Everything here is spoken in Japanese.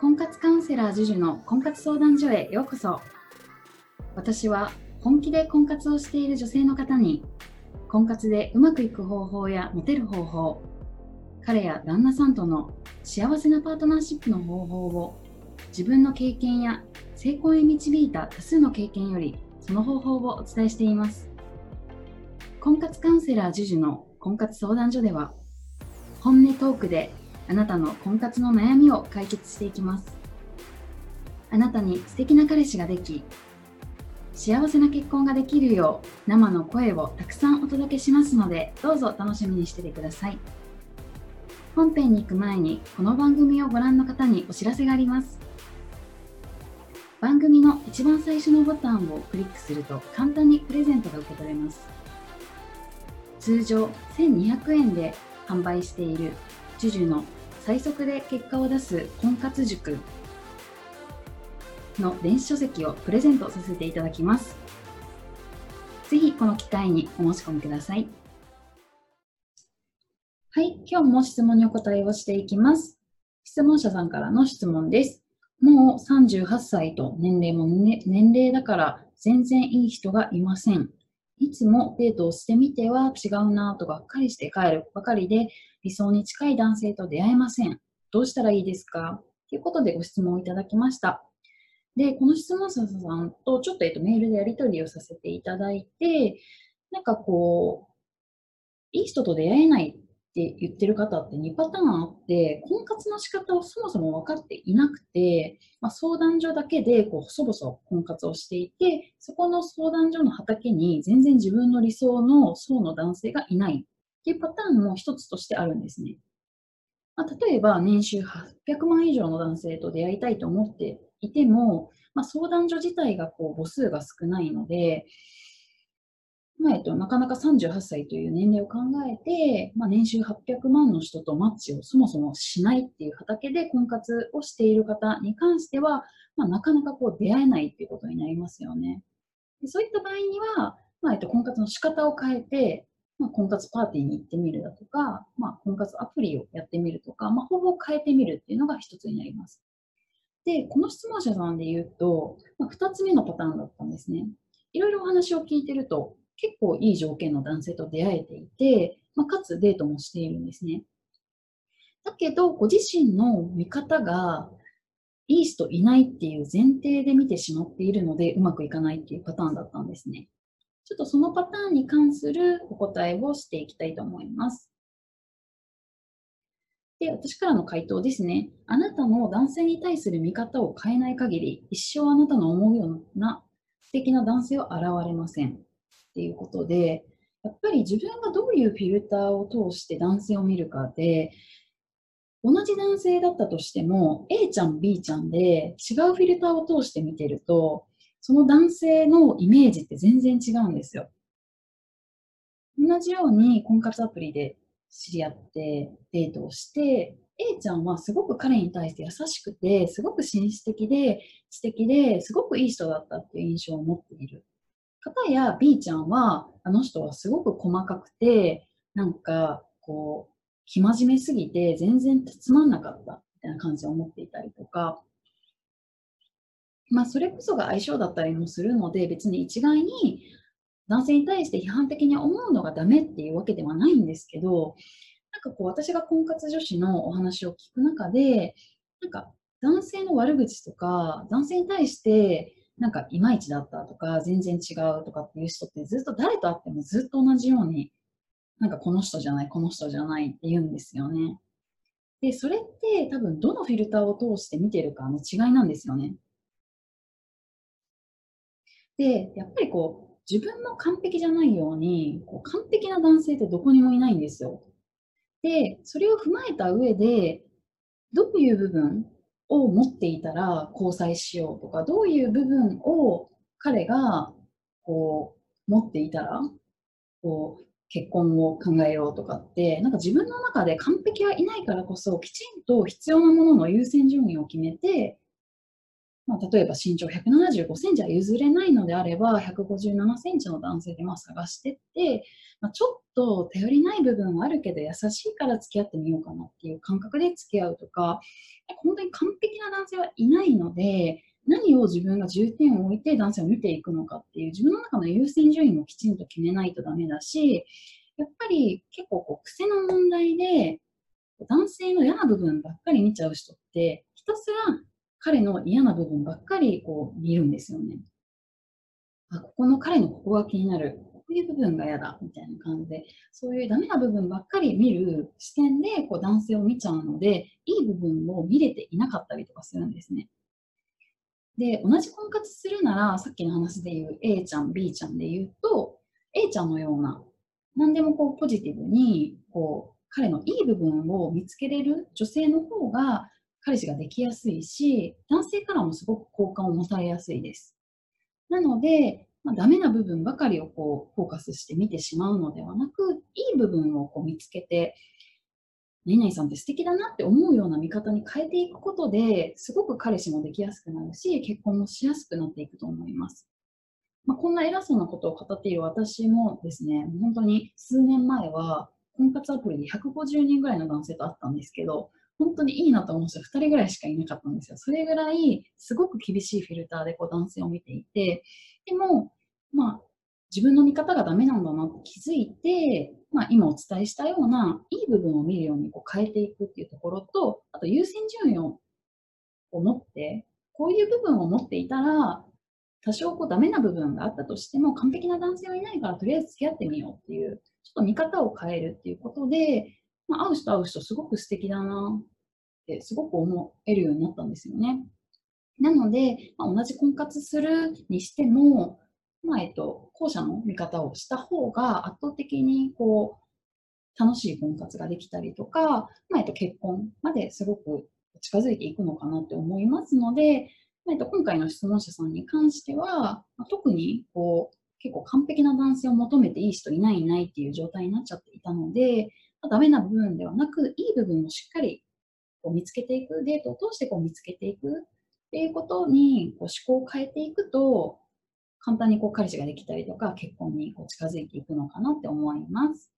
婚活カウンセラー JUJU の婚活相談所へようこそ。私は本気で婚活をしている女性の方に婚活でうまくいく方法やモテる方法彼や旦那さんとの幸せなパートナーシップの方法を自分の経験や成功へ導いた多数の経験よりその方法をお伝えしています。婚活カウンセラー JUJU の婚活相談所では本音トークであなたの婚活の悩みを解決していきます。あなたに素敵な彼氏ができ幸せな結婚ができるよう生の声をたくさんお届けしますのでどうぞ楽しみにしててください。本編に行く前にこの番組をご覧の方にお知らせがあります。番組の一番最初のボタンをクリックすると簡単にプレゼントが受け取れます。通常1200円で販売している JUJU の最速で結果を出す婚活塾の電子書籍をプレゼントさせていただきます。ぜひこの機会にお申し込みください。はい、今日も質問にお答えをしていきます。質問者さんからの質問です。もう38歳と年齢も、ね、年齢だから全然いい人がいません。いつもデートをしてみては違うなとがっかりして帰るばかりで理想に近い男性と出会えません。どうしたらいいですか？ということでご質問をいただきました。で、この質問者さんとちょっと,、えっとメールでやり取りをさせていただいて、なんかこう、いい人と出会えないって言ってる方って2パターンあって、婚活の仕方をそもそも分かっていなくて、まあ、相談所だけでこう細々婚活をしていて、そこの相談所の畑に全然自分の理想の層の男性がいないっていうパターンも一つとしてあるんですね。まあ、例えば、年収800万以上の男性と出会いたいと思っていても、まあ、相談所自体がこう母数が少ないので、まあえっと、なかなか38歳という年齢を考えて、まあ、年収800万の人とマッチをそもそもしないっていう畑で婚活をしている方に関しては、まあ、なかなかこう出会えないっていうことになりますよね。でそういった場合には、まあえっと、婚活の仕方を変えて、まあ、婚活パーティーに行ってみるだとか、まあ、婚活アプリをやってみるとか、まあ、方法を変えてみるっていうのが一つになります。で、この質問者さんで言うと、まあ、2つ目のパターンだったんですね。いろいろお話を聞いてると、結構いい条件の男性と出会えていて、まあ、かつデートもしているんですね。だけど、ご自身の見方がいい人いないっていう前提で見てしまっているので、うまくいかないっていうパターンだったんですね。ちょっとそのパターンに関するお答えをしていきたいと思います。で、私からの回答ですね。あなたの男性に対する見方を変えない限り、一生あなたの思うような素敵な男性は現れません。っていうことで、やっぱり自分がどういうフィルターを通して男性を見るかで、同じ男性だったとしても、A ちゃん、B ちゃんで違うフィルターを通して見てると、その男性のイメージって全然違うんですよ。同じように婚活アプリで知り合ってデートをして、A ちゃんはすごく彼に対して優しくて、すごく紳士的で、知的で、すごくいい人だったっていう印象を持っている。方や B ちゃんは、あの人はすごく細かくて、なんか、こう、生真面目すぎて全然つまんなかったみたいな感じを思っていたりとか、まあ、それこそが相性だったりもするので、別に一概に男性に対して批判的に思うのがダメっていうわけではないんですけど、なんかこう、私が婚活女子のお話を聞く中で、なんか男性の悪口とか、男性に対してなんかいまいちだったとか、全然違うとかっていう人ってずっと誰と会ってもずっと同じように、なんかこの人じゃない、この人じゃないって言うんですよね。で、それって多分どのフィルターを通して見てるかの違いなんですよね。で、やっぱりこう、自分の完璧じゃないように、こう完璧な男性ってどこにもいないんですよ。で、それを踏まえた上で、どういう部分を持っていたら交際しようとか、どういう部分を彼がこう持っていたらこう結婚を考えようとかって、なんか自分の中で完璧はいないからこそ、きちんと必要なものの優先順位を決めて、まあ、例えば身長175センチは譲れないのであれば、157センチの男性でまあ探してって、まあ、ちょっと頼りない部分はあるけど優しいから付き合ってみようかなっていう感覚で付き合うとか、本当に完璧な男性はいないので、何を自分が重点を置いて男性を見ていくのかっていう自分の中の優先順位もきちんと決めないとダメだし、やっぱり結構こう癖の問題で男性の嫌な部分ばっかり見ちゃう人ってひたすら彼の嫌な部分ばっかりこう見るんですよね。あ、ここの彼のここが気になる。こういう部分が嫌だ。みたいな感じで、そういうダメな部分ばっかり見る視点でこう男性を見ちゃうので、いい部分を見れていなかったりとかするんですね。で、同じ婚活するなら、さっきの話で言う A ちゃん、B ちゃんで言うと、A ちゃんのような、何でもこうポジティブに、こう、彼のいい部分を見つけれる女性の方が彼氏ができやすいし、男性からもすごく好感を持たれやすいです。なので、まあ、ダメな部分ばかりをこうフォーカスして見てしまうのではなく、いい部分をこう見つけて、何々さんって素敵だなって思うような見方に変えていくことで、すごく彼氏もできやすくなるし、結婚もしやすくなっていくと思います。まあ、こんな偉そうなことを語っている私もですね、本当に数年前は婚活アプリで150人ぐらいの男性と会ったんですけど、本当にいいなと思う人2人ぐらいしかいなかったんですよ。それぐらいすごく厳しいフィルターでこう男性を見ていて、でも、まあ、自分の見方がダメなんだなって気づいて、まあ、今お伝えしたようないい部分を見るようにこう変えていくっていうところと、あと優先順位を持って、こういう部分を持っていたら、多少こうダメな部分があったとしても完璧な男性はいないからとりあえず付き合ってみようっていう、ちょっと見方を変えるっていうことで、まあ、会う人会う人すごく素敵だなってすごく思えるようになったんですよね。なので、まあ、同じ婚活するにしても、まあ、えっと、後者の見方をした方が圧倒的にこう、楽しい婚活ができたりとか、まあ、えっと、結婚まですごく近づいていくのかなって思いますので、まあ、えっと、今回の質問者さんに関しては、まあ、特にこう、結構完璧な男性を求めていい人いないいないっていう状態になっちゃっていたので、ダメな部分ではなく、いい部分をしっかりこう見つけていく、デートを通してこう見つけていくっていうことにこう思考を変えていくと、簡単にこう彼氏ができたりとか、結婚にこう近づいていくのかなって思います。